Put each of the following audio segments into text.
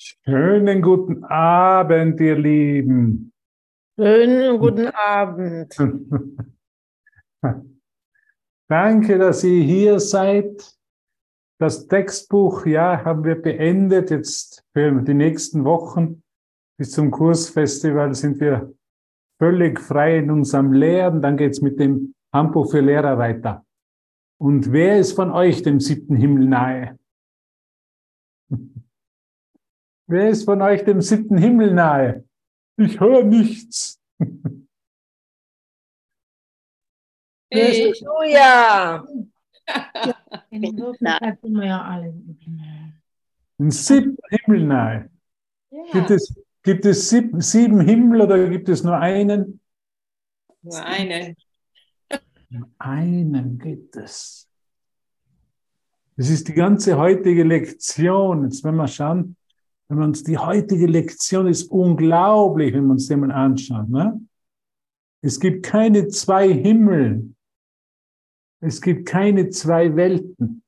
Schönen guten Abend, ihr Lieben. Schönen guten Abend. Danke, dass ihr hier seid. Das Textbuch, ja, haben wir beendet. Jetzt für die nächsten Wochen bis zum Kursfestival sind wir völlig frei in unserem Lehren. Dann geht's mit dem Handbuch für Lehrer weiter. Und wer ist von euch dem siebten Himmel nahe? Wer ist von euch dem siebten Himmel nahe? Ich höre nichts. Ich, oh ja. Den siebten Himmel nahe. ja. Gibt es, gibt es sieben, sieben Himmel oder gibt es nur einen? Nur eine. Einen gibt es. Das ist die ganze heutige Lektion. Jetzt wenn wir schauen, wenn wir uns die heutige Lektion ist unglaublich, wenn wir uns den mal anschauen. Ne? Es gibt keine zwei Himmel. Es gibt keine zwei Welten.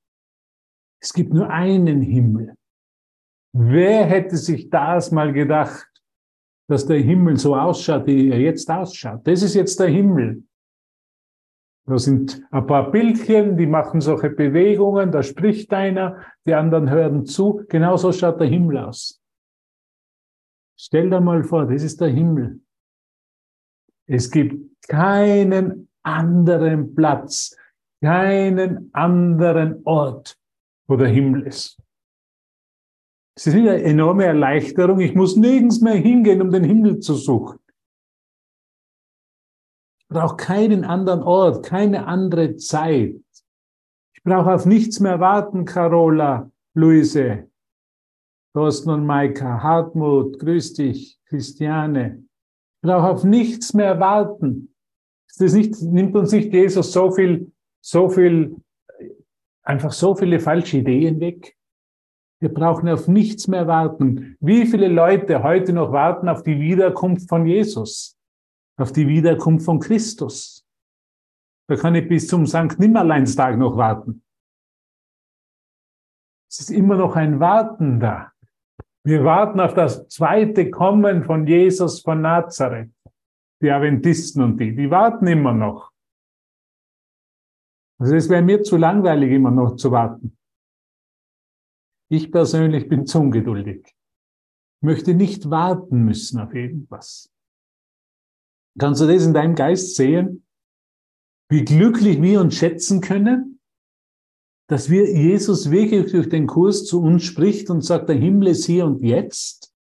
Es gibt nur einen Himmel. Wer hätte sich das mal gedacht, dass der Himmel so ausschaut, wie er jetzt ausschaut? Das ist jetzt der Himmel. Da sind ein paar Bildchen, die machen solche Bewegungen, da spricht einer, die anderen hören zu. Genau so schaut der Himmel aus. Stell dir mal vor, das ist der Himmel. Es gibt keinen anderen Platz, keinen anderen Ort, wo der Himmel ist. Es ist eine enorme Erleichterung. Ich muss nirgends mehr hingehen, um den Himmel zu suchen. Brauche keinen anderen Ort, keine andere Zeit. Ich brauche auf nichts mehr warten, Carola, Luise, Thorsten und Maika, Hartmut, grüß dich, Christiane. Ich brauche auf nichts mehr warten. Ist das nicht, nimmt uns nicht Jesus so viel, so viel, einfach so viele falsche Ideen weg? Wir brauchen auf nichts mehr warten. Wie viele Leute heute noch warten auf die Wiederkunft von Jesus? Auf die Wiederkunft von Christus? Da kann ich bis zum Sankt Nimmerleinstag noch warten. Es ist immer noch ein Warten da. Wir warten auf das zweite Kommen von Jesus von Nazareth. Die Adventisten und die, die warten immer noch. Also es wäre mir zu langweilig, immer noch zu warten. Ich persönlich bin zu ungeduldig. Möchte nicht warten müssen auf irgendwas. Kannst du das in deinem Geist sehen? Wie glücklich wir uns schätzen können, dass wir Jesus wirklich durch den Kurs zu uns spricht und sagt, der Himmel ist hier und jetzt.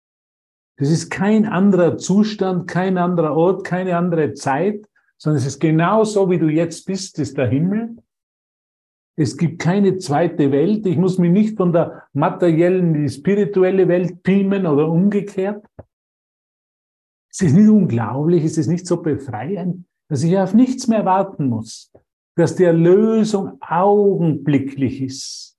Das ist kein anderer Zustand, kein anderer Ort, keine andere Zeit, sondern es ist genau so, wie du jetzt bist, ist der Himmel. Es gibt keine zweite Welt. Ich muss mich nicht von der materiellen in die spirituelle Welt beamen oder umgekehrt. Es ist nicht unglaublich, es ist nicht so befreiend, dass ich auf nichts mehr warten muss, dass die Erlösung augenblicklich ist,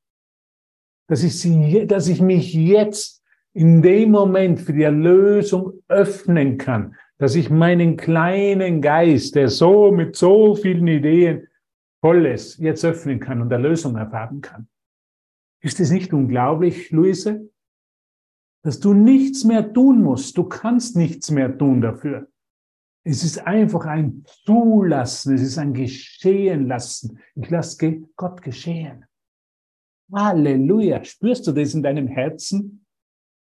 dass ich, sie, dass ich mich jetzt in dem Moment für die Erlösung öffnen kann, dass ich meinen kleinen Geist, der so mit so vielen Ideen voll ist, jetzt öffnen kann und Erlösung erfahren kann. Ist es nicht unglaublich, Luise? Dass du nichts mehr tun musst. Du kannst nichts mehr tun dafür. Es ist einfach ein Zulassen, es ist ein Geschehen lassen. Ich lasse Gott geschehen. Halleluja. Spürst du das in deinem Herzen?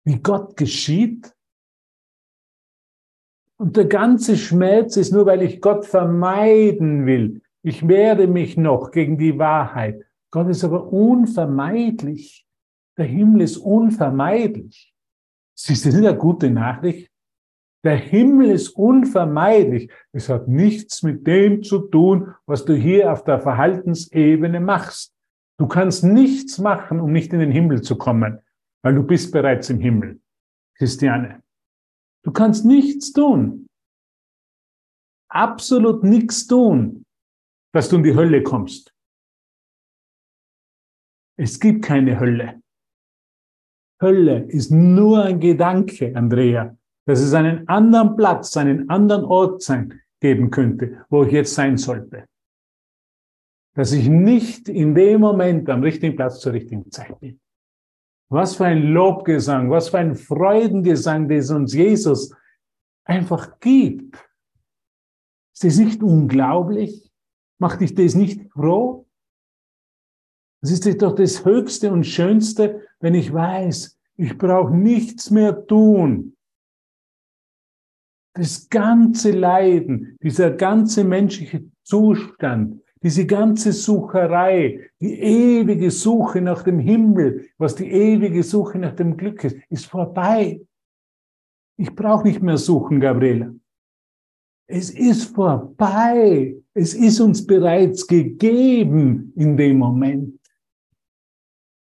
Wie Gott geschieht? Und der ganze Schmerz ist nur, weil ich Gott vermeiden will. Ich wehre mich noch gegen die Wahrheit. Gott ist aber unvermeidlich. Der Himmel ist unvermeidlich. Ist das nicht eine gute Nachricht? Der Himmel ist unvermeidlich. Es hat nichts mit dem zu tun, was du hier auf der Verhaltensebene machst. Du kannst nichts machen, um nicht in den Himmel zu kommen, weil du bist bereits im Himmel, Christiane. Du kannst nichts tun. Absolut nichts tun, dass du in die Hölle kommst. Es gibt keine Hölle. Hölle ist nur ein Gedanke, Andrea, dass es einen anderen Platz, einen anderen Ort sein, geben könnte, wo ich jetzt sein sollte. Dass ich nicht in dem Moment am richtigen Platz zur richtigen Zeit bin. Was für ein Lobgesang, was für ein Freudengesang, den uns Jesus einfach gibt. Ist das nicht unglaublich? Macht dich das nicht froh? Das ist doch das Höchste und Schönste, wenn ich weiß, ich brauche nichts mehr tun. Das ganze Leiden, dieser ganze menschliche Zustand, diese ganze Sucherei, die ewige Suche nach dem Himmel, was die ewige Suche nach dem Glück ist, ist vorbei. Ich brauche nicht mehr suchen, Gabriela. Es ist vorbei. Es ist uns bereits gegeben in dem Moment.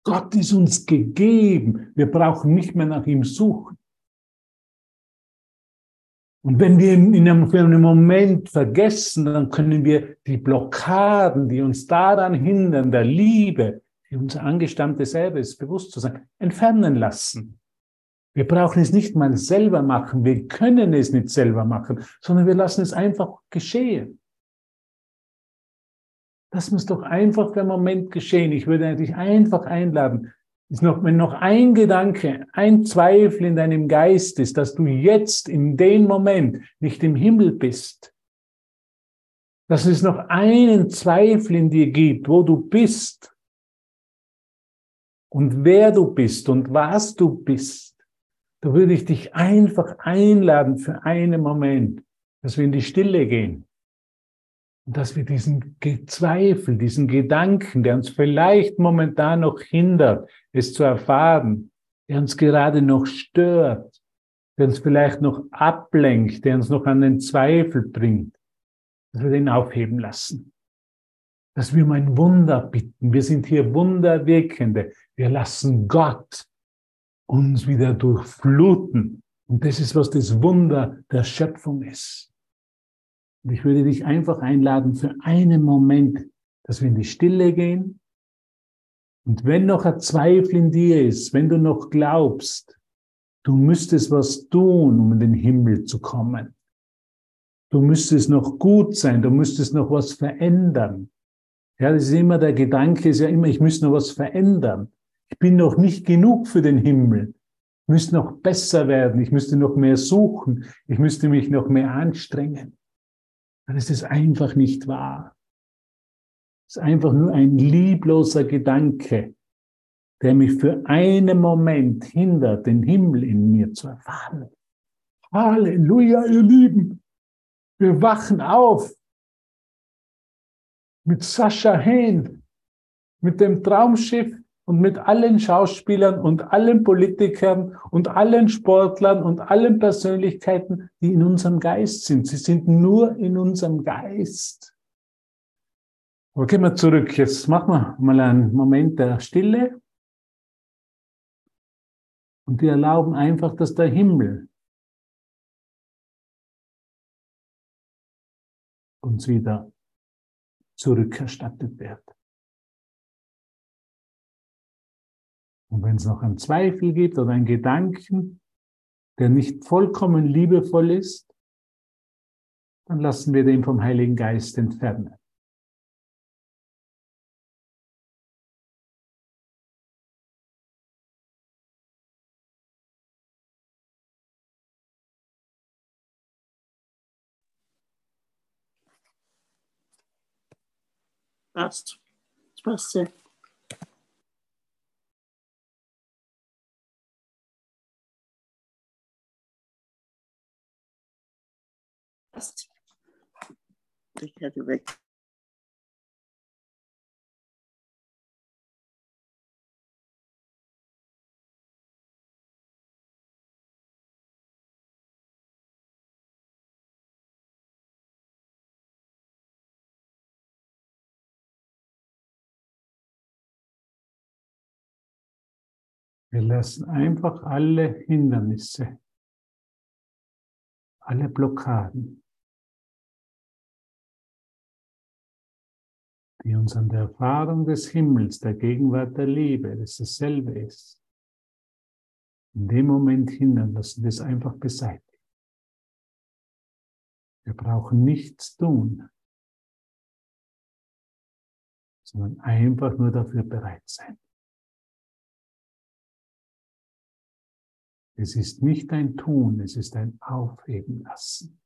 Gott ist uns gegeben. Wir brauchen nicht mehr nach ihm suchen. Und wenn wir in einem, für einen Moment vergessen, dann können wir die Blockaden, die uns daran hindern, der Liebe, die unser angestammtes Erbe ist, bewusst zu sein, entfernen lassen. Wir brauchen es nicht mal selber machen, wir können es nicht selber machen, sondern wir lassen es einfach geschehen. Lass uns doch einfach einen Moment geschehen. Ich würde dich einfach einladen. Ist noch, wenn noch ein Gedanke, ein Zweifel in deinem Geist ist, dass du jetzt in dem Moment nicht im Himmel bist, dass es noch einen Zweifel in dir gibt, wo du bist und wer du bist und was du bist, da würde ich dich einfach einladen für einen Moment, dass wir in die Stille gehen. Dass wir diesen Zweifel, diesen Gedanken, der uns vielleicht momentan noch hindert, es zu erfahren, der uns gerade noch stört, der uns vielleicht noch ablenkt, der uns noch an den Zweifel bringt, dass wir den aufheben lassen. Dass wir um ein Wunder bitten. Wir sind hier Wunderwirkende. Wir lassen Gott uns wieder durchfluten. Und das ist, was das Wunder der Schöpfung ist. Und ich würde dich einfach einladen für einen Moment, dass wir in die Stille gehen. Und wenn noch ein Zweifel in dir ist, wenn du noch glaubst, du müsstest was tun, um in den Himmel zu kommen. Du müsstest noch gut sein, du müsstest noch was verändern. Ja, das ist immer der Gedanke, ist ja immer, ich muss noch was verändern. Ich bin noch nicht genug für den Himmel. Ich müsste noch besser werden. Ich müsste noch mehr suchen. Ich müsste mich noch mehr anstrengen. Dann ist es einfach nicht wahr. Es ist einfach nur ein liebloser Gedanke, der mich für einen Moment hindert, den Himmel in mir zu erfahren. Halleluja, ihr Lieben. Wir wachen auf mit Sascha Hehn, mit dem Traumschiff und mit allen Schauspielern und allen Politikern und allen Sportlern und allen Persönlichkeiten, die in unserem Geist sind. Sie sind nur in unserem Geist. Aber gehen wir zurück. Jetzt machen wir mal einen Moment der Stille. Und wir erlauben einfach, dass der Himmel uns wieder zurückerstattet wird. Und wenn es noch einen Zweifel gibt oder einen Gedanken, der nicht vollkommen liebevoll ist, dann lassen wir den vom Heiligen Geist entfernen. Passt. Das passt ja. Ich hätte weg. Wir lassen einfach alle Hindernisse, alle Blockaden, die uns an der Erfahrung des Himmels, der Gegenwart der Liebe, das dasselbe ist, in dem Moment hindern, lassen wir es einfach beseitigen. Wir brauchen nichts tun, sondern einfach nur dafür bereit sein. Es ist nicht ein Tun, es ist ein Aufheben lassen.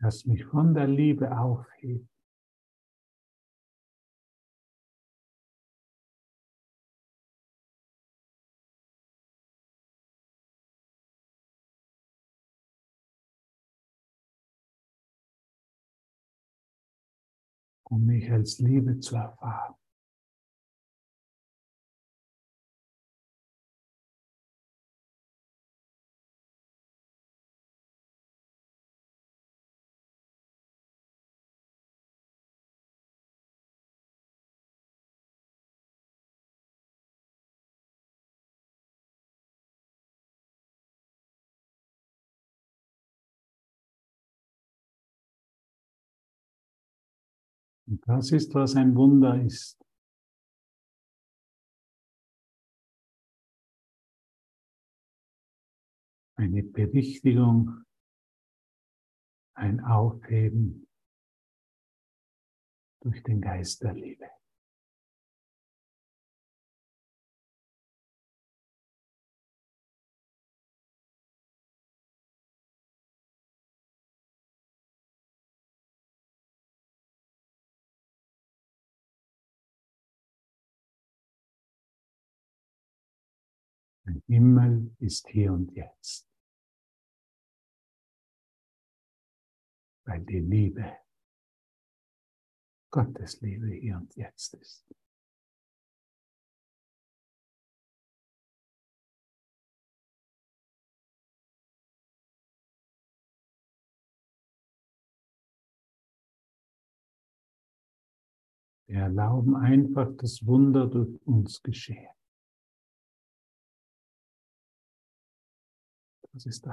Das mich von der Liebe aufhebt. um mich als Liebe zu erfahren. Und das ist, was ein Wunder ist. Eine Berichtigung, ein Aufheben durch den Geist der Liebe. Himmel ist hier und jetzt. Weil die Liebe, Gottes Liebe hier und jetzt ist. Wir erlauben einfach das Wunder durch uns geschehen. Das ist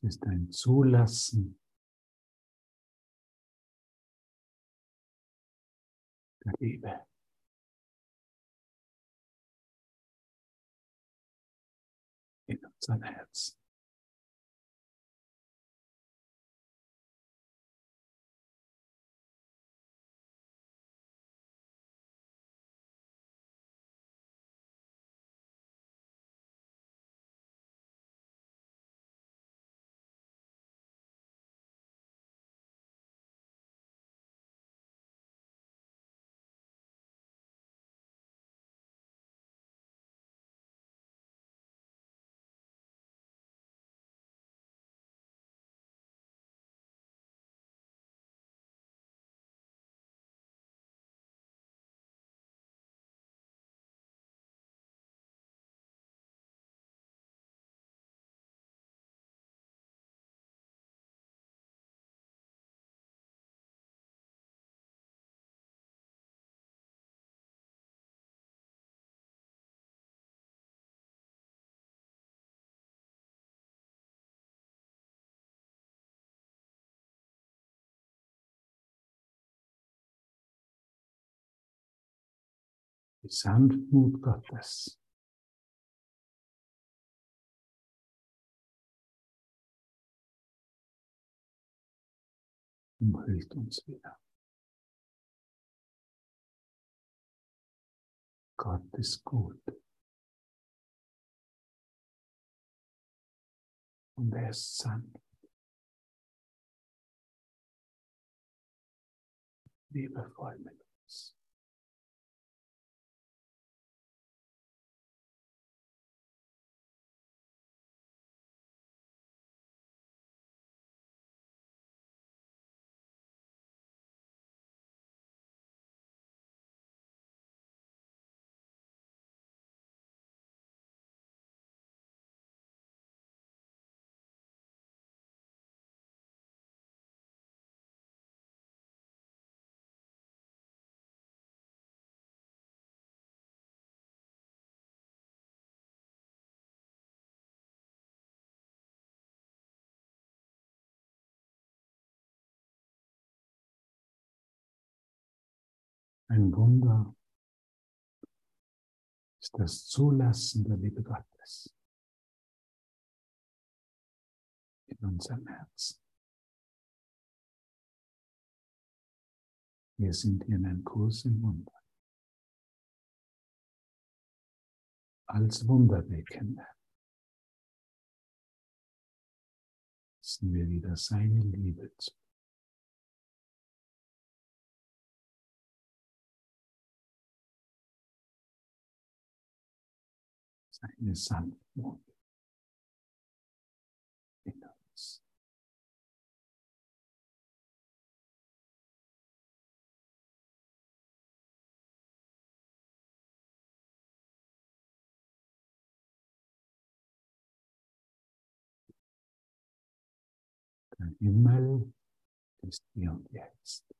Es ist ein Zulassen der Liebe. In unser Herz. Die Sanftmut Gottes. umhüllt uns wieder. Gott ist gut. Und er ist sanft. Liebevoll mit Ein Wunder ist das Zulassen der Liebe Gottes in unserem Herzen. Wir sind in einem Kurs im Wunder. Als Wunderwirkende lassen wir wieder seine Liebe zu. Seine Sanftmut in uns. Der Himmel ist hier und jetzt.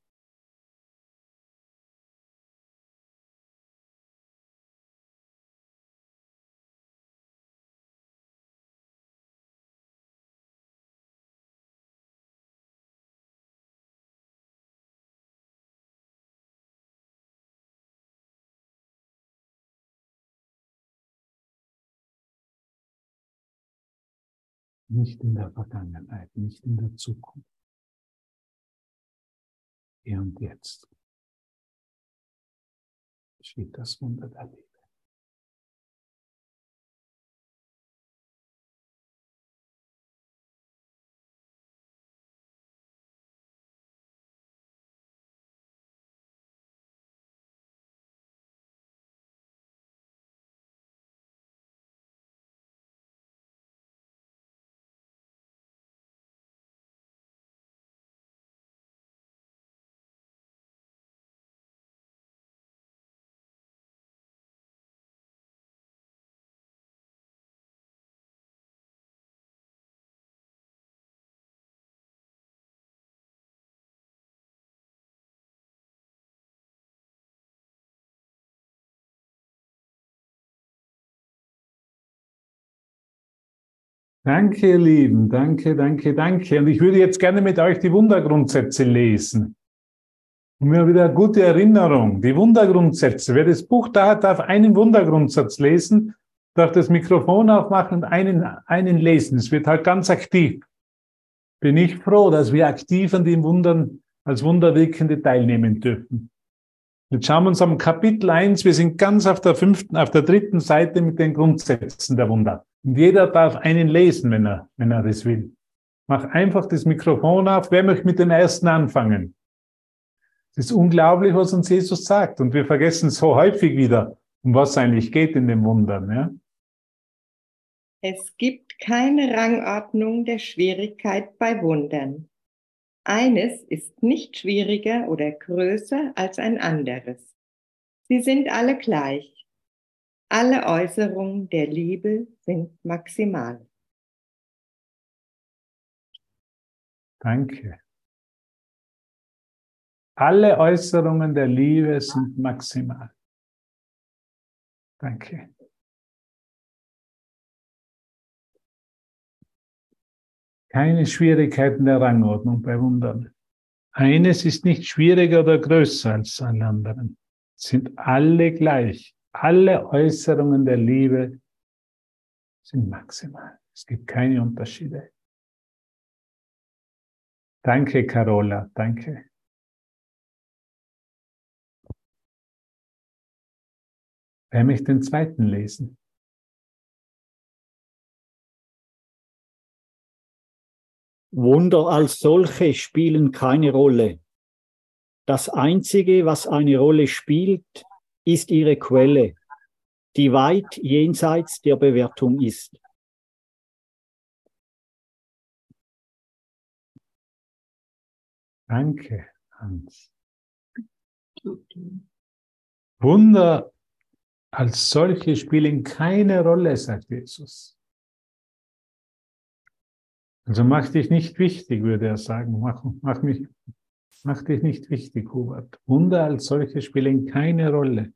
Nicht in der Vergangenheit, nicht in der Zukunft. Hier und jetzt geschieht das Wunder der Liebe. Danke, ihr Lieben. Danke, danke, danke. Und ich würde jetzt gerne mit euch die Wundergrundsätze lesen. Und mir wieder eine gute Erinnerung. Die Wundergrundsätze. Wer das Buch da hat, darf einen Wundergrundsatz lesen, darf das Mikrofon aufmachen und einen, einen lesen. Es wird halt ganz aktiv. Bin ich froh, dass wir aktiv an den Wundern als Wunderwirkende teilnehmen dürfen. Jetzt schauen wir uns am Kapitel eins. Wir sind ganz auf der fünften, auf der dritten Seite mit den Grundsätzen der Wunder. Und jeder darf einen lesen, wenn er, wenn er das will. Mach einfach das Mikrofon auf. Wer möchte mit dem ersten anfangen? Es ist unglaublich, was uns Jesus sagt. Und wir vergessen so häufig wieder, um was es eigentlich geht in den Wundern. Ja? Es gibt keine Rangordnung der Schwierigkeit bei Wundern. Eines ist nicht schwieriger oder größer als ein anderes. Sie sind alle gleich. Alle Äußerungen der Liebe sind maximal. Danke. Alle Äußerungen der Liebe sind maximal. Danke. Keine Schwierigkeiten der Rangordnung bei Wundern. Eines ist nicht schwieriger oder größer als alle anderen. Sind alle gleich. Alle Äußerungen der Liebe sind maximal. Es gibt keine Unterschiede. Danke, Carola, danke. Wer möchte den zweiten lesen? Wunder als solche spielen keine Rolle. Das Einzige, was eine Rolle spielt, ist ihre Quelle, die weit jenseits der Bewertung ist. Danke, Hans. Wunder als solche spielen keine Rolle, sagt Jesus. Also mach dich nicht wichtig, würde er sagen. Mach, mach, mich, mach dich nicht wichtig, Hubert. Wunder als solche spielen keine Rolle.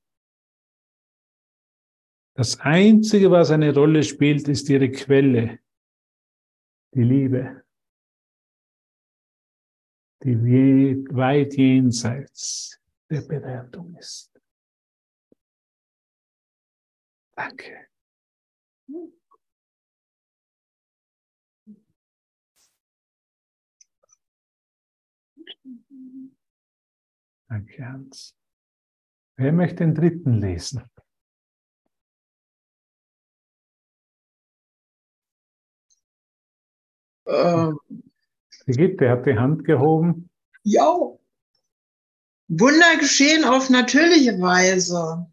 Das Einzige, was eine Rolle spielt, ist ihre Quelle, die Liebe, die weit jenseits der Bewertung ist. Danke. Danke, Hans. Wer möchte den dritten lesen? Ähm, Brigitte hat die Hand gehoben. ja. Wunder geschehen auf natürliche Weise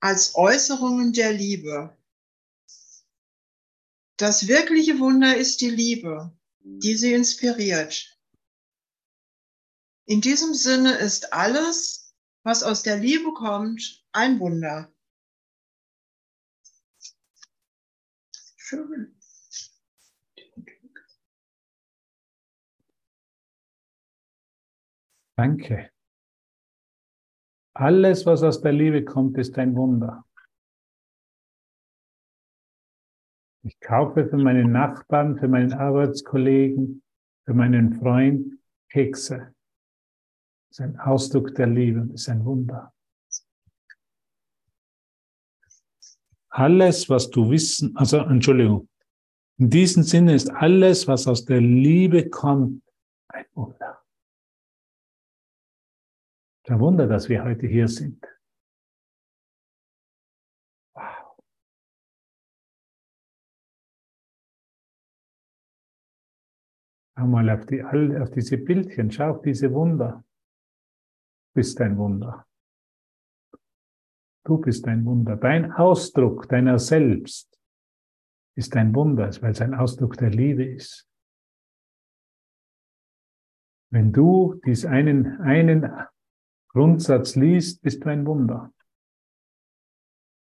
als Äußerungen der Liebe. Das wirkliche Wunder ist die Liebe, die sie inspiriert. In diesem Sinne ist alles, was aus der Liebe kommt, ein Wunder. Schön. Danke. Alles, was aus der Liebe kommt, ist ein Wunder. Ich kaufe für meinen Nachbarn, für meinen Arbeitskollegen, für meinen Freund Kekse. Das ist ein Ausdruck der Liebe und ist ein Wunder. Alles, was du wissen, also Entschuldigung, in diesem Sinne ist alles, was aus der Liebe kommt, ein Wunder. Ein Wunder, dass wir heute hier sind. Wow. Schau mal auf, die, auf diese Bildchen, schau auf diese Wunder. Du bist ein Wunder. Du bist ein Wunder. Dein Ausdruck deiner selbst ist ein Wunder, weil es ein Ausdruck der Liebe ist. Wenn du dies einen, einen Grundsatz liest, bist du ein Wunder.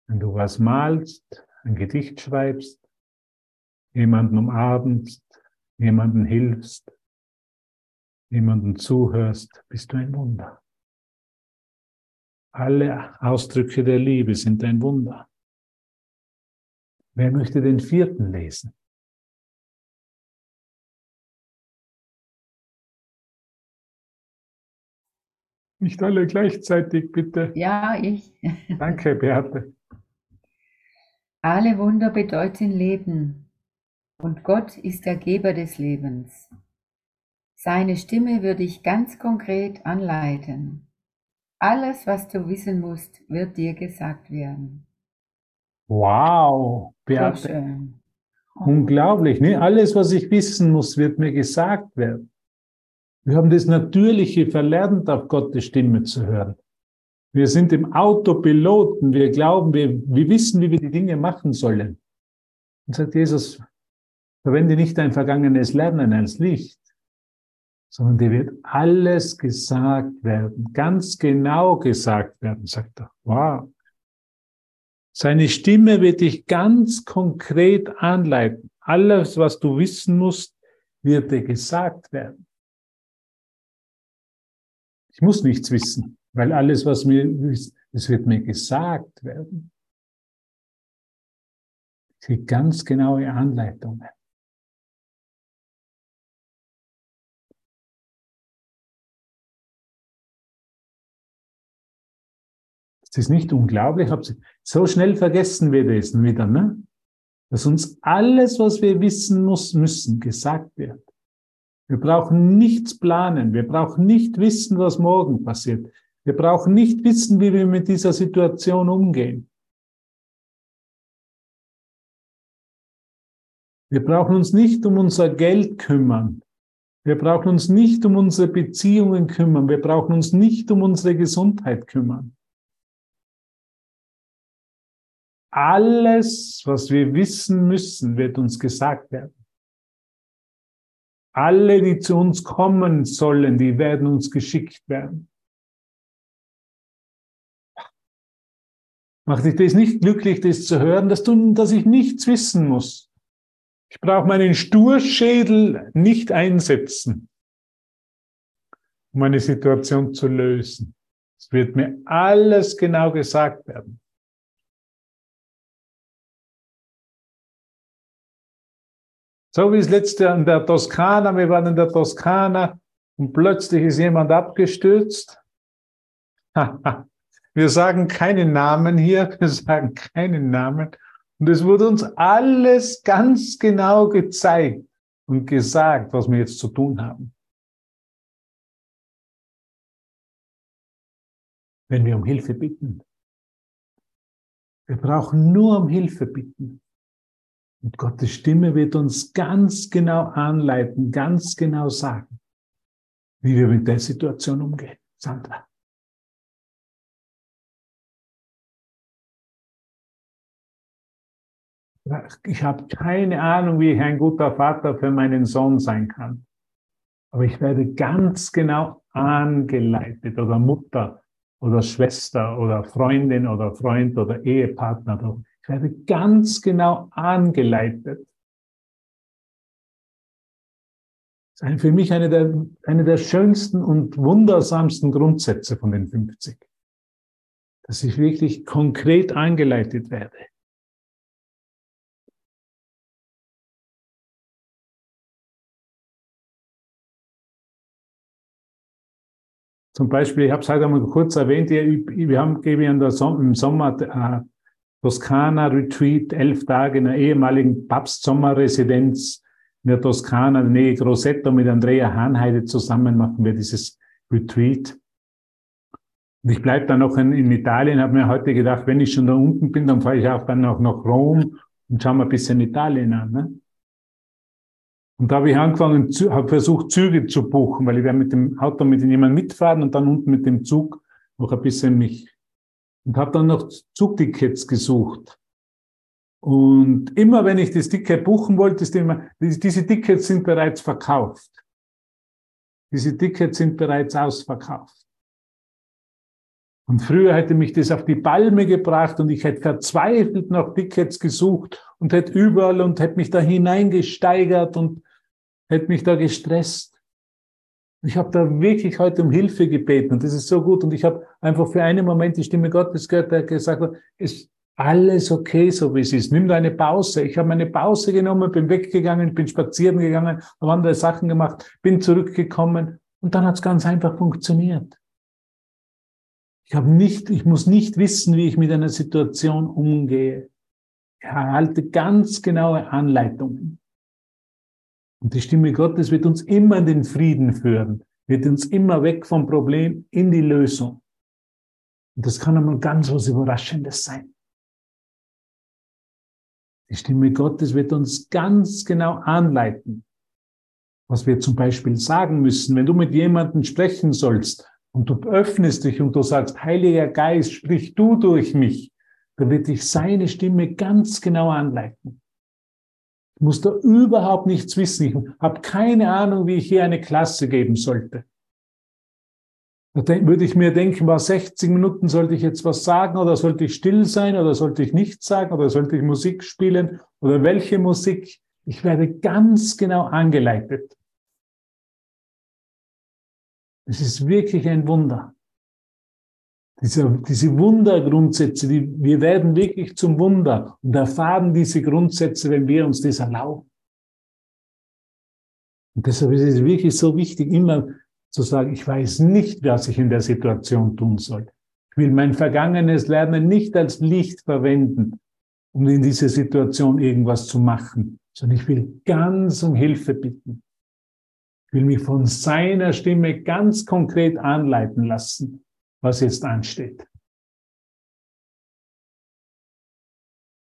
Wenn du was malst, ein Gedicht schreibst, jemanden umarmst, jemanden hilfst, jemanden zuhörst, bist du ein Wunder. Alle Ausdrücke der Liebe sind ein Wunder. Wer möchte den vierten lesen? Nicht alle gleichzeitig, bitte. Ja, ich. Danke, Beate. Alle Wunder bedeuten Leben und Gott ist der Geber des Lebens. Seine Stimme würde ich ganz konkret anleiten. Alles, was du wissen musst, wird dir gesagt werden. Wow, So Beate. schön. Unglaublich. Ne? Alles, was ich wissen muss, wird mir gesagt werden. Wir haben das Natürliche verlernt, auf Gottes Stimme zu hören. Wir sind im Autopiloten. Wir glauben, wir, wir wissen, wie wir die Dinge machen sollen. Und sagt Jesus, verwende nicht dein vergangenes Lernen als Licht, sondern dir wird alles gesagt werden, ganz genau gesagt werden, sagt er. Wow. Seine Stimme wird dich ganz konkret anleiten. Alles, was du wissen musst, wird dir gesagt werden. Ich muss nichts wissen, weil alles, was mir ist, es wird mir gesagt werden. Ich kriege ganz genaue Anleitungen. Das ist nicht unglaublich. So schnell vergessen wir das wieder, ne? Dass uns alles, was wir wissen muss, müssen, gesagt wird. Wir brauchen nichts planen. Wir brauchen nicht wissen, was morgen passiert. Wir brauchen nicht wissen, wie wir mit dieser Situation umgehen. Wir brauchen uns nicht um unser Geld kümmern. Wir brauchen uns nicht um unsere Beziehungen kümmern. Wir brauchen uns nicht um unsere Gesundheit kümmern. Alles, was wir wissen müssen, wird uns gesagt werden. Alle, die zu uns kommen sollen, die werden uns geschickt werden. Macht dich das nicht glücklich, das zu hören, dass, du, dass ich nichts wissen muss? Ich brauche meinen Sturschädel nicht einsetzen, um eine Situation zu lösen. Es wird mir alles genau gesagt werden. So wie das letzte in der Toskana, wir waren in der Toskana und plötzlich ist jemand abgestürzt. wir sagen keinen Namen hier, wir sagen keinen Namen. Und es wurde uns alles ganz genau gezeigt und gesagt, was wir jetzt zu tun haben. Wenn wir um Hilfe bitten. Wir brauchen nur um Hilfe bitten. Und Gottes Stimme wird uns ganz genau anleiten, ganz genau sagen, wie wir mit der Situation umgehen. Sandra. Ich habe keine Ahnung, wie ich ein guter Vater für meinen Sohn sein kann. Aber ich werde ganz genau angeleitet oder Mutter oder Schwester oder Freundin oder Freund oder Ehepartner. Ich werde ganz genau angeleitet. Das ist für mich eine der, eine der schönsten und wundersamsten Grundsätze von den 50. Dass ich wirklich konkret angeleitet werde. Zum Beispiel, ich habe es heute einmal kurz erwähnt, wir haben im Sommer äh, Toskana Retreat, elf Tage in einer ehemaligen Papst-Sommerresidenz in der Toskana, in der Nähe Grosseto mit Andrea Hahnheide zusammen machen wir dieses Retreat. Und ich bleibe dann noch in, in Italien, habe mir heute gedacht, wenn ich schon da unten bin, dann fahre ich auch dann noch nach Rom und schaue mir ein bisschen Italien an. Ne? Und da habe ich angefangen, habe versucht, Züge zu buchen, weil ich werde mit dem Auto mit jemandem mitfahren und dann unten mit dem Zug noch ein bisschen mich und habe dann noch Zugtickets gesucht. Und immer wenn ich das Ticket buchen wollte, ist immer, diese Tickets sind bereits verkauft. Diese Tickets sind bereits ausverkauft. Und früher hätte mich das auf die Palme gebracht und ich hätte verzweifelt nach Tickets gesucht und hätte überall und hätte mich da hineingesteigert und hätte mich da gestresst. Ich habe da wirklich heute um Hilfe gebeten und das ist so gut. Und ich habe einfach für einen Moment die Stimme Gottes gehört, der gesagt hat, ist alles okay, so wie es ist. Nimm eine Pause. Ich habe eine Pause genommen, bin weggegangen, bin spazieren gegangen, habe andere Sachen gemacht, bin zurückgekommen und dann hat es ganz einfach funktioniert. Ich habe nicht, ich muss nicht wissen, wie ich mit einer Situation umgehe. Ich erhalte ganz genaue Anleitungen. Und die Stimme Gottes wird uns immer in den Frieden führen, wird uns immer weg vom Problem in die Lösung. Und das kann einmal ganz was Überraschendes sein. Die Stimme Gottes wird uns ganz genau anleiten, was wir zum Beispiel sagen müssen. Wenn du mit jemandem sprechen sollst und du öffnest dich und du sagst, Heiliger Geist, sprich du durch mich, dann wird dich seine Stimme ganz genau anleiten muss da überhaupt nichts wissen. Ich habe keine Ahnung, wie ich hier eine Klasse geben sollte. Da würde ich mir denken, war 60 Minuten sollte ich jetzt was sagen oder sollte ich still sein oder sollte ich nichts sagen oder sollte ich Musik spielen oder welche Musik? Ich werde ganz genau angeleitet. Es ist wirklich ein Wunder. Diese, diese Wundergrundsätze, die, wir werden wirklich zum Wunder und erfahren diese Grundsätze, wenn wir uns das erlauben. Und deshalb ist es wirklich so wichtig, immer zu sagen, ich weiß nicht, was ich in der Situation tun soll. Ich will mein vergangenes Lernen nicht als Licht verwenden, um in dieser Situation irgendwas zu machen, sondern ich will ganz um Hilfe bitten. Ich will mich von seiner Stimme ganz konkret anleiten lassen, was jetzt ansteht.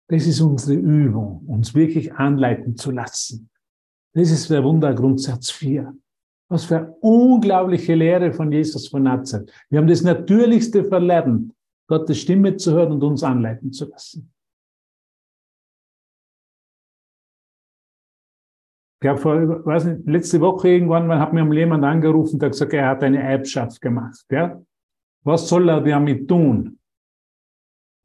Das ist unsere Übung, uns wirklich anleiten zu lassen. Das ist der Wundergrundsatz 4. Was für eine unglaubliche Lehre von Jesus von Nazareth. Wir haben das Natürlichste verlernt, Gottes Stimme zu hören und uns anleiten zu lassen. Ich glaube, vor, weiß nicht, letzte Woche irgendwann hat mir jemand angerufen, der gesagt, er hat eine Erbschaft gemacht. Ja? Was soll er damit tun?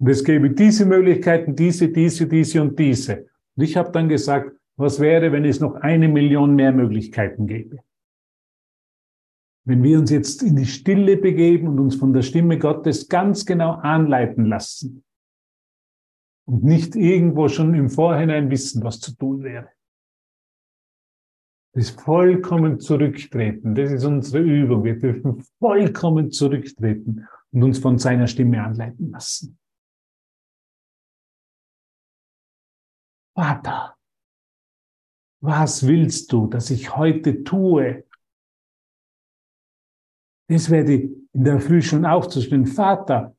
Und es gäbe diese Möglichkeiten, diese, diese, diese und diese. Und ich habe dann gesagt, was wäre, wenn es noch eine Million mehr Möglichkeiten gäbe? Wenn wir uns jetzt in die Stille begeben und uns von der Stimme Gottes ganz genau anleiten lassen und nicht irgendwo schon im Vorhinein wissen, was zu tun wäre. Das vollkommen zurücktreten, das ist unsere Übung. Wir dürfen vollkommen zurücktreten und uns von seiner Stimme anleiten lassen. Vater, was willst du, dass ich heute tue? Das werde ich in der Früh schon aufzustehen. Vater,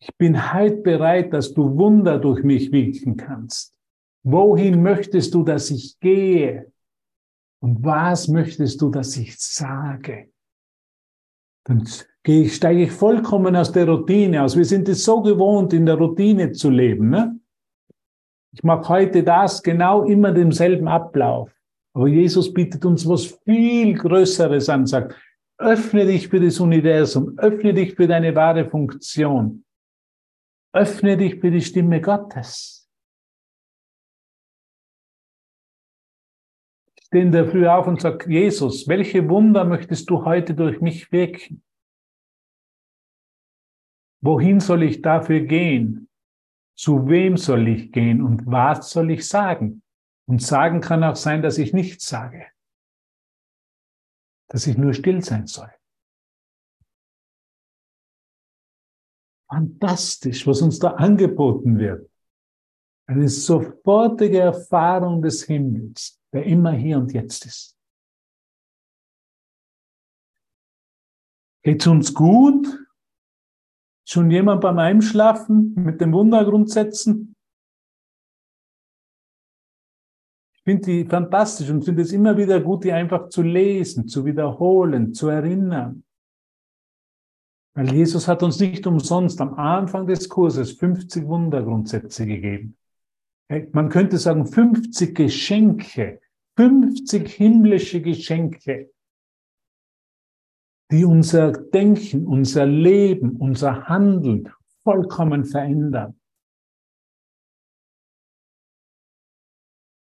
ich bin heute bereit, dass du Wunder durch mich wirken kannst. Wohin möchtest du, dass ich gehe? Und was möchtest du, dass ich sage? Dann steige ich vollkommen aus der Routine aus. Wir sind es so gewohnt, in der Routine zu leben. Ne? Ich mache heute das genau immer demselben Ablauf. Aber Jesus bietet uns was viel Größeres an, sagt, öffne dich für das Universum, öffne dich für deine wahre Funktion, öffne dich für die Stimme Gottes. Stehen der früh auf und sagt, Jesus, welche Wunder möchtest du heute durch mich wirken? Wohin soll ich dafür gehen? Zu wem soll ich gehen und was soll ich sagen? Und sagen kann auch sein, dass ich nichts sage, dass ich nur still sein soll. Fantastisch, was uns da angeboten wird. Eine sofortige Erfahrung des Himmels der immer hier und jetzt ist. Geht's uns gut? Schon jemand beim Einschlafen mit den Wundergrundsätzen? Ich finde die fantastisch und finde es immer wieder gut, die einfach zu lesen, zu wiederholen, zu erinnern. Weil Jesus hat uns nicht umsonst am Anfang des Kurses 50 Wundergrundsätze gegeben. Man könnte sagen 50 Geschenke, 50 himmlische Geschenke, die unser Denken, unser Leben, unser Handeln vollkommen verändern.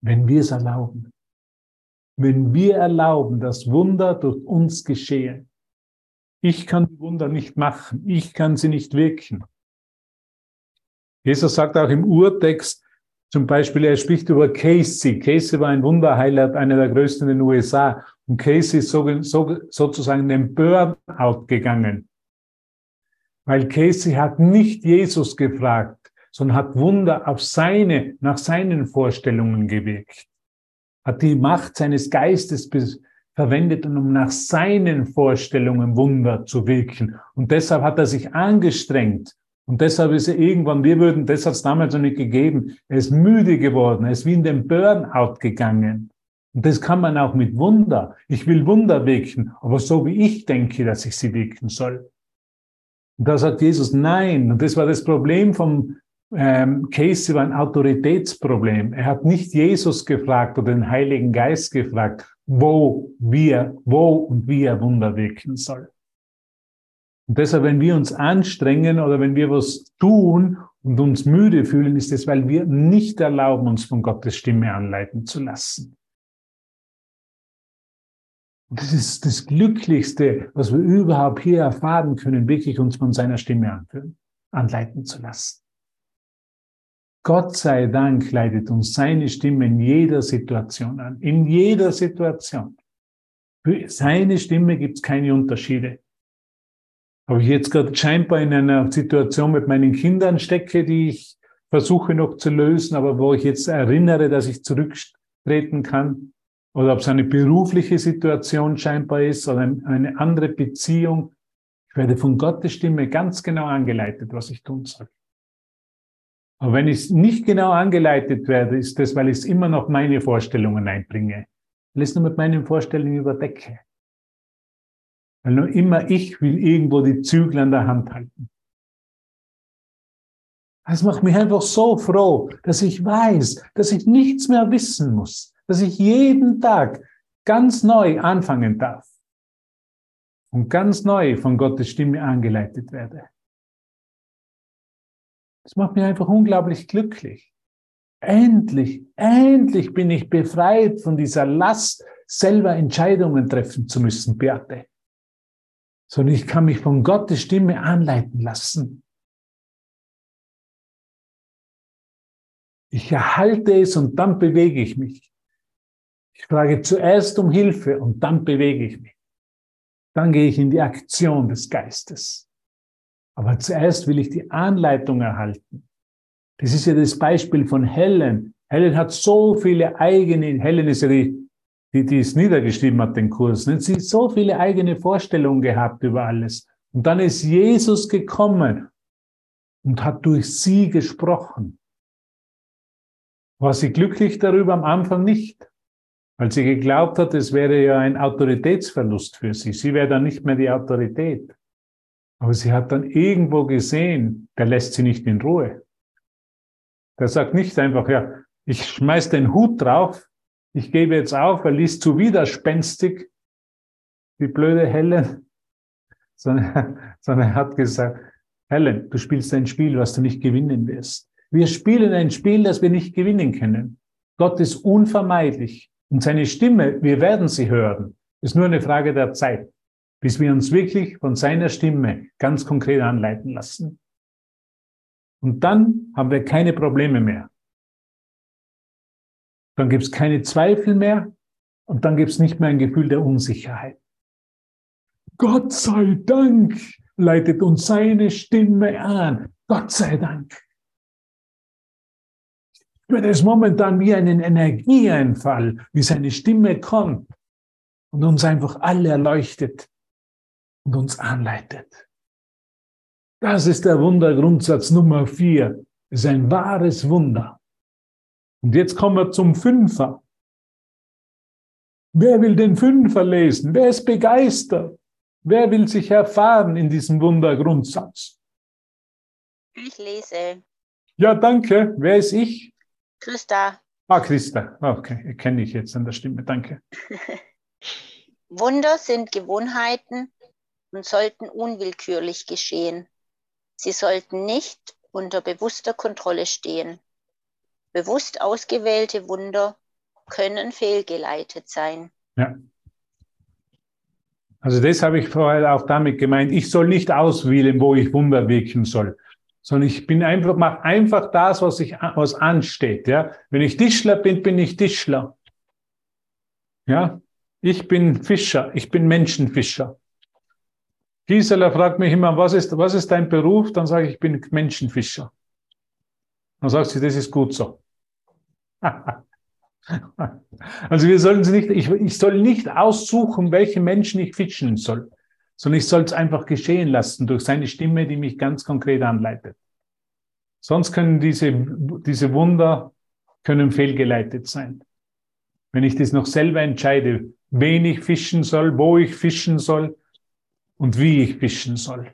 Wenn wir es erlauben. Wenn wir erlauben, dass Wunder durch uns geschehen. Ich kann Wunder nicht machen. Ich kann sie nicht wirken. Jesus sagt auch im Urtext, zum Beispiel, er spricht über Casey. Casey war ein Wunderheiler, einer der größten in den USA. Und Casey ist so, so, sozusagen den Burnout gegangen. Weil Casey hat nicht Jesus gefragt, sondern hat Wunder auf seine, nach seinen Vorstellungen gewirkt. Hat die Macht seines Geistes verwendet, um nach seinen Vorstellungen Wunder zu wirken. Und deshalb hat er sich angestrengt, und deshalb ist er irgendwann, wir würden, das hat es damals noch nicht gegeben, er ist müde geworden, er ist wie in den Burnout gegangen. Und das kann man auch mit Wunder. Ich will Wunder wirken, aber so wie ich denke, dass ich sie wirken soll. Und da sagt Jesus, nein. Und das war das Problem vom ähm, Casey, war ein Autoritätsproblem. Er hat nicht Jesus gefragt oder den Heiligen Geist gefragt, wo wir, wo und wie er Wunder wirken soll. Und deshalb, wenn wir uns anstrengen oder wenn wir was tun und uns müde fühlen, ist es, weil wir nicht erlauben, uns von Gottes Stimme anleiten zu lassen. Und das ist das Glücklichste, was wir überhaupt hier erfahren können, wirklich uns von seiner Stimme anleiten zu lassen. Gott sei Dank leitet uns seine Stimme in jeder Situation an. In jeder Situation. Für seine Stimme gibt es keine Unterschiede. Ob ich jetzt gerade scheinbar in einer Situation mit meinen Kindern stecke, die ich versuche noch zu lösen, aber wo ich jetzt erinnere, dass ich zurücktreten kann, oder ob es eine berufliche Situation scheinbar ist oder eine andere Beziehung. Ich werde von Gottes Stimme ganz genau angeleitet, was ich tun soll. Aber wenn ich nicht genau angeleitet werde, ist das, weil ich immer noch meine Vorstellungen einbringe. Weil ich es nur mit meinen Vorstellungen überdecke. Weil nur immer ich will irgendwo die Zügel an der Hand halten. Das macht mich einfach so froh, dass ich weiß, dass ich nichts mehr wissen muss, dass ich jeden Tag ganz neu anfangen darf und ganz neu von Gottes Stimme angeleitet werde. Das macht mich einfach unglaublich glücklich. Endlich, endlich bin ich befreit von dieser Last, selber Entscheidungen treffen zu müssen, Beate. Sondern ich kann mich von Gottes Stimme anleiten lassen. Ich erhalte es und dann bewege ich mich. Ich frage zuerst um Hilfe und dann bewege ich mich. Dann gehe ich in die Aktion des Geistes. Aber zuerst will ich die Anleitung erhalten. Das ist ja das Beispiel von Helen. Helen hat so viele eigene, Helen ist ja die, die, die es niedergeschrieben hat, den Kurs. Nicht? Sie hat so viele eigene Vorstellungen gehabt über alles. Und dann ist Jesus gekommen und hat durch sie gesprochen. War sie glücklich darüber am Anfang nicht, weil sie geglaubt hat, es wäre ja ein Autoritätsverlust für sie. Sie wäre dann nicht mehr die Autorität. Aber sie hat dann irgendwo gesehen, der lässt sie nicht in Ruhe. Der sagt nicht einfach, ja, ich schmeiß den Hut drauf, ich gebe jetzt auf, weil die ist zu widerspenstig, die blöde Helen, sondern, sondern er hat gesagt, Helen, du spielst ein Spiel, was du nicht gewinnen wirst. Wir spielen ein Spiel, das wir nicht gewinnen können. Gott ist unvermeidlich und seine Stimme, wir werden sie hören, ist nur eine Frage der Zeit, bis wir uns wirklich von seiner Stimme ganz konkret anleiten lassen. Und dann haben wir keine Probleme mehr. Dann gibt es keine Zweifel mehr und dann gibt es nicht mehr ein Gefühl der Unsicherheit. Gott sei Dank leitet uns seine Stimme an. Gott sei Dank spüre es momentan wie einen Energieeinfall, wie seine Stimme kommt und uns einfach alle erleuchtet und uns anleitet. Das ist der Wundergrundsatz Nummer vier. Das ist ein wahres Wunder. Und jetzt kommen wir zum Fünfer. Wer will den Fünfer lesen? Wer ist begeistert? Wer will sich erfahren in diesem Wundergrundsatz? Ich lese. Ja, danke. Wer ist ich? Christa. Ah, Christa. Okay, kenne ich jetzt an der Stimme. Danke. Wunder sind Gewohnheiten und sollten unwillkürlich geschehen. Sie sollten nicht unter bewusster Kontrolle stehen. Bewusst ausgewählte Wunder können fehlgeleitet sein. Ja. Also das habe ich vorher auch damit gemeint. Ich soll nicht auswählen, wo ich Wunder wirken soll sondern ich bin einfach, mache einfach das, was ich, was ansteht, ja. Wenn ich Tischler bin, bin ich Tischler. Ja. Ich bin Fischer. Ich bin Menschenfischer. Gisela fragt mich immer, was ist, was ist dein Beruf? Dann sage ich, ich bin Menschenfischer. Dann sagt sie, das ist gut so. also wir sollen sie nicht, ich, ich soll nicht aussuchen, welche Menschen ich fischen soll sondern ich soll es einfach geschehen lassen durch seine Stimme, die mich ganz konkret anleitet. Sonst können diese, diese Wunder können fehlgeleitet sein. Wenn ich das noch selber entscheide, wen ich fischen soll, wo ich fischen soll und wie ich fischen soll.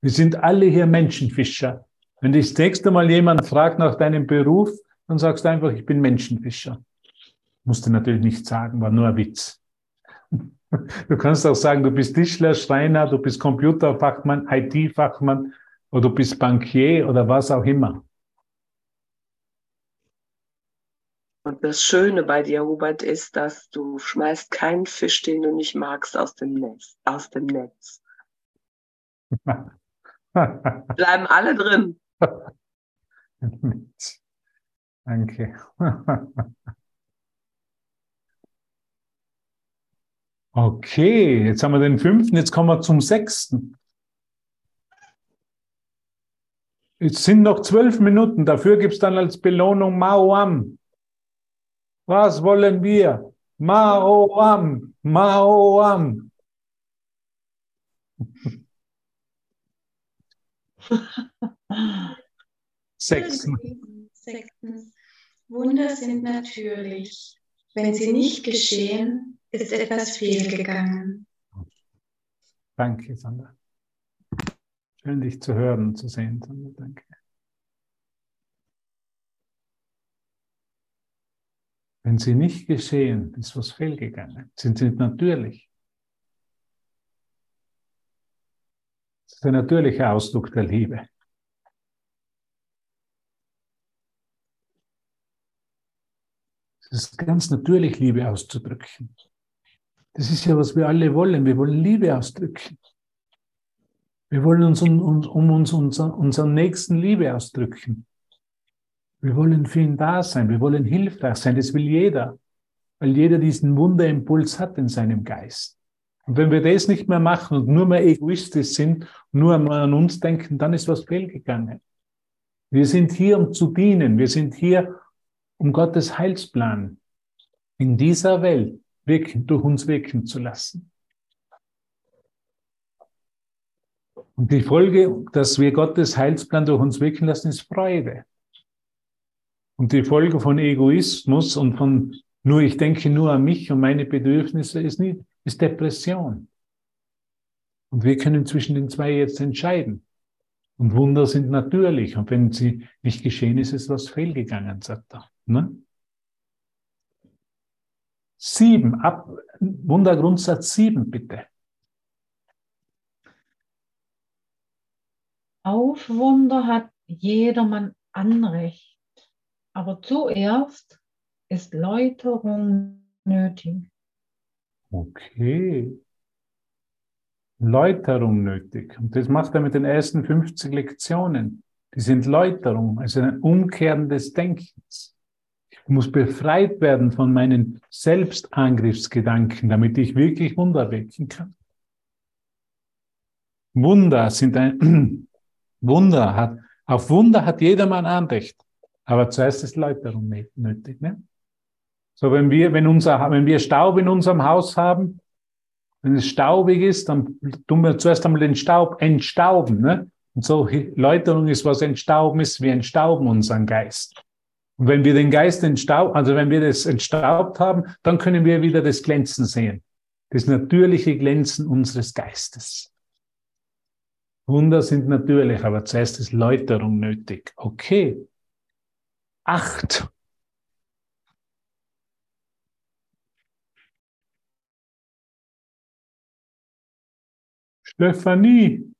Wir sind alle hier Menschenfischer. Wenn dich das nächste Mal jemand fragt nach deinem Beruf, dann sagst du einfach, ich bin Menschenfischer. Musste natürlich nicht sagen, war nur ein Witz. Du kannst auch sagen, du bist Tischler, Schreiner, du bist Computerfachmann, IT-Fachmann oder du bist Bankier oder was auch immer. Und das Schöne bei dir, Hubert, ist, dass du schmeißt keinen Fisch, den du nicht magst, aus dem Netz. Aus dem Netz. Bleiben alle drin. Danke. Okay, jetzt haben wir den fünften, jetzt kommen wir zum sechsten. Jetzt sind noch zwölf Minuten, dafür gibt es dann als Belohnung Mauam. Was wollen wir? Maoam, Maoam. Sechstens. Sechstens. Wunder sind natürlich. Wenn sie nicht geschehen, ist etwas fehlgegangen. Danke, Sandra. Schön, dich zu hören und zu sehen, Sandra. Danke. Wenn sie nicht geschehen, ist was fehlgegangen. Sind sie natürlich. Das ist der natürliche Ausdruck der Liebe. Es ist ganz natürlich, Liebe auszudrücken. Das ist ja, was wir alle wollen. Wir wollen Liebe ausdrücken. Wir wollen uns um, um, um uns unser, unseren Nächsten Liebe ausdrücken. Wir wollen für ihn da sein. Wir wollen hilfreich sein. Das will jeder. Weil jeder diesen Wunderimpuls hat in seinem Geist. Und wenn wir das nicht mehr machen und nur mehr egoistisch sind, nur mal an uns denken, dann ist was fehlgegangen. Wir sind hier, um zu dienen. Wir sind hier, um Gottes Heilsplan in dieser Welt wirken, durch uns wirken zu lassen. Und die Folge, dass wir Gottes Heilsplan durch uns wirken lassen, ist Freude. Und die Folge von Egoismus und von nur, ich denke nur an mich und meine Bedürfnisse ist, nicht, ist Depression. Und wir können zwischen den zwei jetzt entscheiden. Und Wunder sind natürlich. Und wenn sie nicht geschehen, ist es was fehlgegangen, sagt er. Ne? Sieben, ab, Wundergrundsatz sieben, bitte. Auf Wunder hat jedermann Anrecht, aber zuerst ist Läuterung nötig. Okay. Läuterung nötig. Und das macht er mit den ersten 50 Lektionen. Die sind Läuterung, also ein Umkehren des Denkens. Ich muss befreit werden von meinen Selbstangriffsgedanken, damit ich wirklich Wunder wirken kann. Wunder sind ein, Wunder hat, auf Wunder hat jedermann Anrecht. Aber zuerst ist Läuterung nötig. Ne? So, wenn wir, wenn unser, wenn wir Staub in unserem Haus haben, wenn es staubig ist, dann tun wir zuerst einmal den Staub entstauben. Ne? Und so Läuterung ist, was entstauben ist, wir entstauben unseren Geist. Und wenn wir den Geist entstauben, also wenn wir das entstaubt haben, dann können wir wieder das Glänzen sehen. Das natürliche Glänzen unseres Geistes. Wunder sind natürlich, aber zuerst ist Läuterung nötig. Okay. Acht. Stefanie.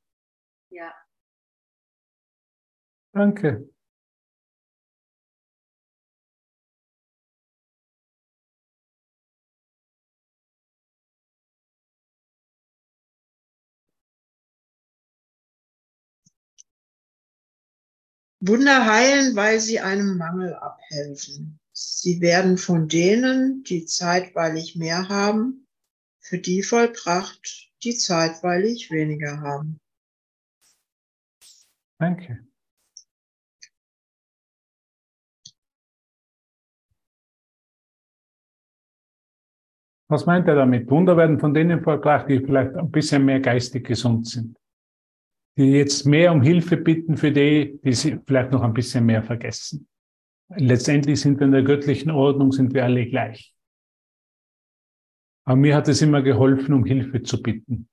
Ja. Danke. Wunder heilen, weil sie einem Mangel abhelfen. Sie werden von denen, die zeitweilig mehr haben, für die vollbracht, die zeitweilig weniger haben. Danke. Was meint er damit? Wunder werden von denen vollbracht, die vielleicht ein bisschen mehr geistig gesund sind. Die jetzt mehr um Hilfe bitten für die, die sie vielleicht noch ein bisschen mehr vergessen. Letztendlich sind wir in der göttlichen Ordnung, sind wir alle gleich. Aber mir hat es immer geholfen, um Hilfe zu bitten.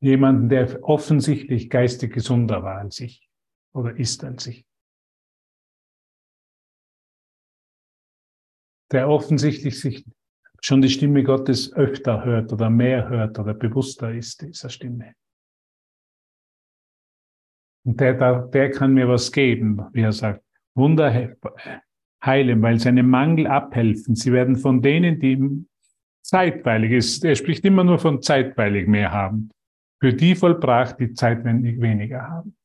Jemanden, der offensichtlich geistig gesunder war als ich oder ist als ich. Der offensichtlich sich schon die Stimme Gottes öfter hört oder mehr hört oder bewusster ist dieser Stimme. Und der, der kann mir was geben, wie er sagt. Wunder heilen, weil seine Mangel abhelfen. Sie werden von denen, die zeitweilig ist, er spricht immer nur von zeitweilig mehr haben, für die vollbracht, die zeitwendig weniger haben.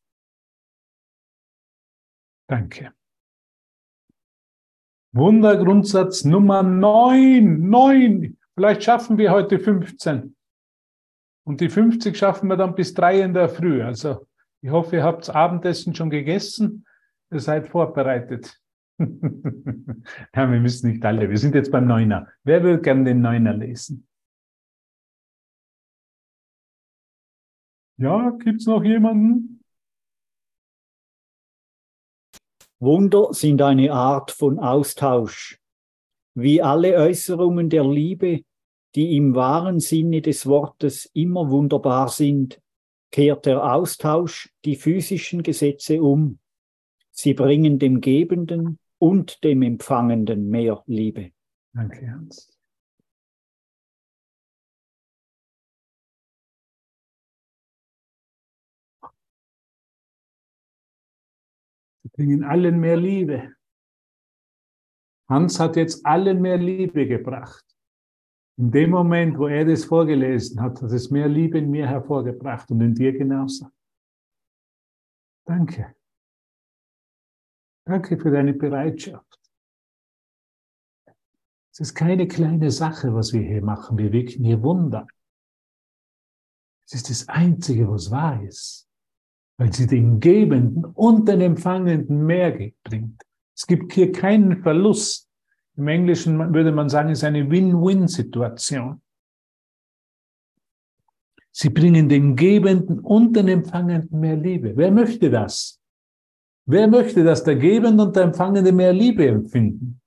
Danke. Wundergrundsatz Nummer 9. 9. Vielleicht schaffen wir heute 15. Und die 50 schaffen wir dann bis 3 in der Früh. Also ich hoffe, ihr habt Abendessen schon gegessen. Ihr seid vorbereitet. ja, wir müssen nicht alle. Wir sind jetzt beim Neuner. Wer würde gerne den Neuner lesen? Ja, gibt es noch jemanden? Wunder sind eine Art von Austausch. Wie alle Äußerungen der Liebe, die im wahren Sinne des Wortes immer wunderbar sind, kehrt der Austausch die physischen Gesetze um. Sie bringen dem Gebenden und dem Empfangenden mehr Liebe. Danke, Hans. Sie bringen allen mehr Liebe. Hans hat jetzt allen mehr Liebe gebracht. In dem Moment, wo er das vorgelesen hat, hat es mehr Liebe in mir hervorgebracht und in dir genauso. Danke. Danke für deine Bereitschaft. Es ist keine kleine Sache, was wir hier machen. Wir wirken hier Wunder. Es ist das Einzige, was wahr ist, weil sie den Gebenden und den Empfangenden mehr bringt. Es gibt hier keinen Verlust. Im Englischen würde man sagen, es ist eine Win-Win-Situation. Sie bringen den Gebenden und den Empfangenden mehr Liebe. Wer möchte das? Wer möchte, dass der Gebende und der Empfangende mehr Liebe empfinden?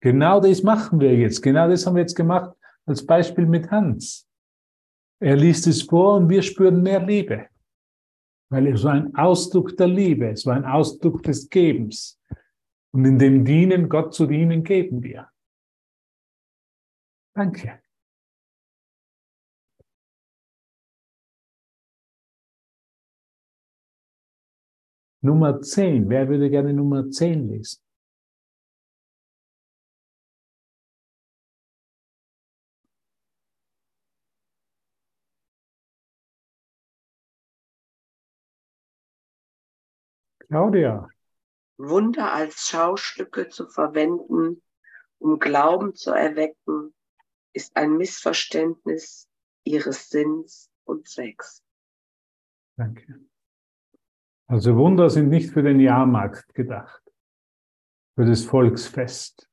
Genau das machen wir jetzt. Genau das haben wir jetzt gemacht als Beispiel mit Hans. Er liest es vor und wir spüren mehr Liebe. Weil es war ein Ausdruck der Liebe, es war ein Ausdruck des Gebens. Und in dem Dienen, Gott zu dienen, geben wir. Danke. Nummer 10. Wer würde gerne Nummer 10 lesen? Claudia. Wunder als Schaustücke zu verwenden, um Glauben zu erwecken, ist ein Missverständnis ihres Sinns und Zwecks. Danke. Also Wunder sind nicht für den Jahrmarkt gedacht, für das Volksfest,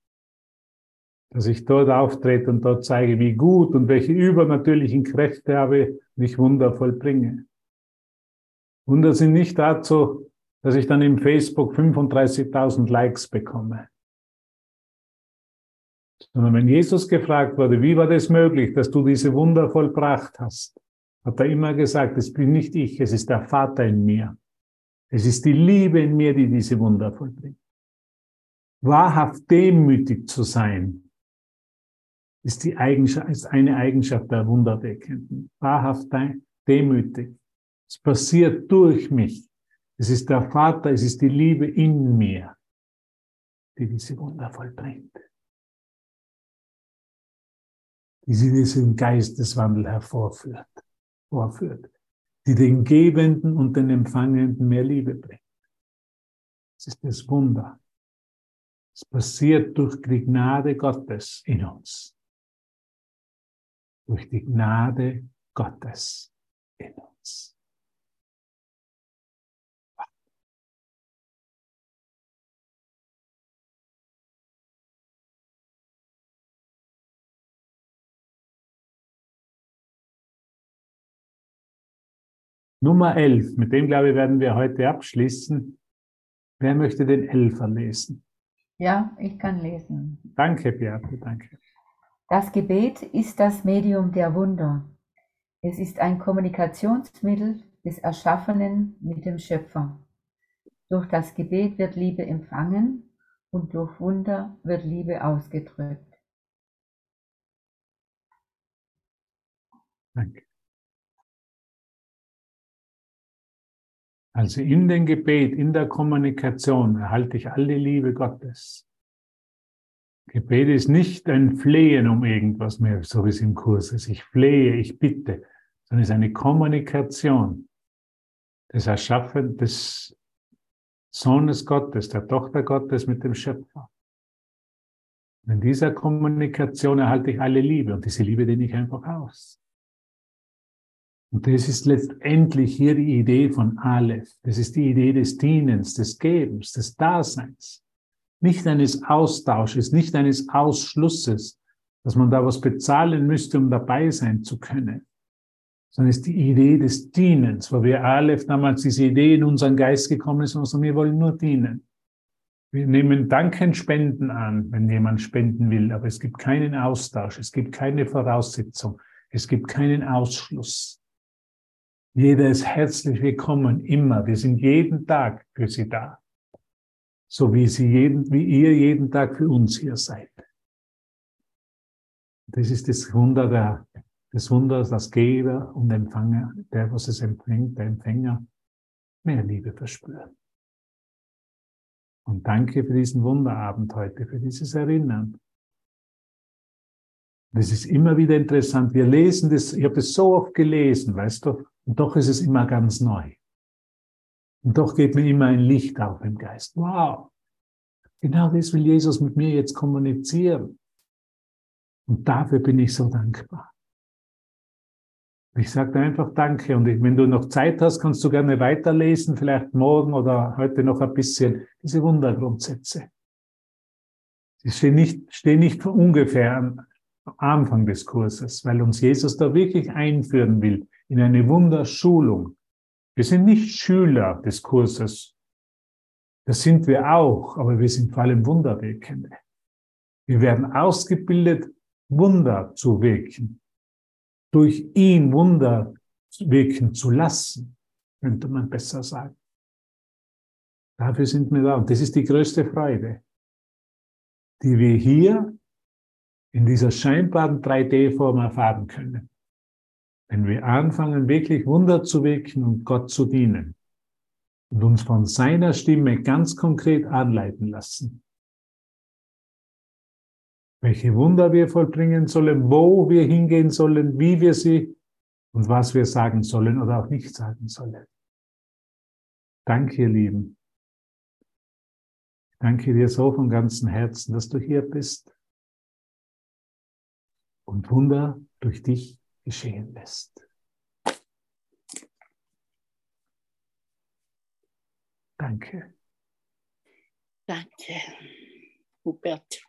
dass ich dort auftrete und dort zeige, wie gut und welche übernatürlichen Kräfte habe und ich Wunder vollbringe. Wunder sind nicht dazu, dass ich dann im Facebook 35.000 Likes bekomme. Sondern wenn Jesus gefragt wurde, wie war das möglich, dass du diese Wunder vollbracht hast, hat er immer gesagt, es bin nicht ich, es ist der Vater in mir. Es ist die Liebe in mir, die diese Wunder vollbringt. Wahrhaft demütig zu sein, ist, die Eigenschaft, ist eine Eigenschaft der Wunderdeckenden. Wahrhaft demütig. Es passiert durch mich. Es ist der Vater, es ist die Liebe in mir, die diese Wunder vollbringt. Die sie diesen Geisteswandel hervorführt, vorführt, die den Gebenden und den Empfangenden mehr Liebe bringt. Es ist das Wunder. Es passiert durch die Gnade Gottes in uns. Durch die Gnade Gottes Nummer 11, mit dem glaube ich, werden wir heute abschließen. Wer möchte den Elfer lesen? Ja, ich kann lesen. Danke, Beate, danke. Das Gebet ist das Medium der Wunder. Es ist ein Kommunikationsmittel des Erschaffenen mit dem Schöpfer. Durch das Gebet wird Liebe empfangen und durch Wunder wird Liebe ausgedrückt. Danke. Also in dem Gebet, in der Kommunikation erhalte ich alle Liebe Gottes. Gebet ist nicht ein Flehen um irgendwas mehr, so wie es im Kurs ist. Ich flehe, ich bitte, sondern es ist eine Kommunikation des Erschaffen des Sohnes Gottes, der Tochter Gottes mit dem Schöpfer. In dieser Kommunikation erhalte ich alle Liebe und diese Liebe dehne ich einfach aus. Und das ist letztendlich hier die Idee von Aleph. Das ist die Idee des Dienens, des Gebens, des Daseins. nicht eines Austausches, nicht eines Ausschlusses, dass man da was bezahlen müsste, um dabei sein zu können, sondern es ist die Idee des Dienens, wo wir Aleph damals diese Idee in unseren Geist gekommen ist und sagen, wir wollen nur dienen. Wir nehmen Danken Spenden an, wenn jemand spenden will, aber es gibt keinen Austausch, es gibt keine Voraussetzung, es gibt keinen Ausschluss. Jeder ist herzlich willkommen, immer. Wir sind jeden Tag für Sie da. So wie, Sie jeden, wie ihr jeden Tag für uns hier seid. Das ist das Wunder der, des Wunders, das Geber und Empfänger, der, was es empfängt, der Empfänger, mehr Liebe verspürt. Und danke für diesen Wunderabend heute, für dieses Erinnern. Das ist immer wieder interessant. Wir lesen das, ich habe das so oft gelesen, weißt du, und doch ist es immer ganz neu. Und doch geht mir immer ein Licht auf im Geist. Wow, genau das will Jesus mit mir jetzt kommunizieren. Und dafür bin ich so dankbar. Ich sage einfach Danke. Und wenn du noch Zeit hast, kannst du gerne weiterlesen, vielleicht morgen oder heute noch ein bisschen diese Wundergrundsätze. Sie stehen nicht, stehen nicht ungefähr Anfang des Kurses, weil uns Jesus da wirklich einführen will in eine Wunderschulung. Wir sind nicht Schüler des Kurses. Das sind wir auch, aber wir sind vor allem Wunderwirkende. Wir werden ausgebildet, Wunder zu wirken. Durch ihn Wunder wirken zu lassen, könnte man besser sagen. Dafür sind wir da. Und das ist die größte Freude, die wir hier in dieser scheinbaren 3D-Form erfahren können. Wenn wir anfangen, wirklich Wunder zu wirken und Gott zu dienen und uns von seiner Stimme ganz konkret anleiten lassen, welche Wunder wir vollbringen sollen, wo wir hingehen sollen, wie wir sie und was wir sagen sollen oder auch nicht sagen sollen. Danke, ihr Lieben. danke dir so von ganzem Herzen, dass du hier bist und Wunder durch dich geschehen lässt. Danke. Danke, Hubert.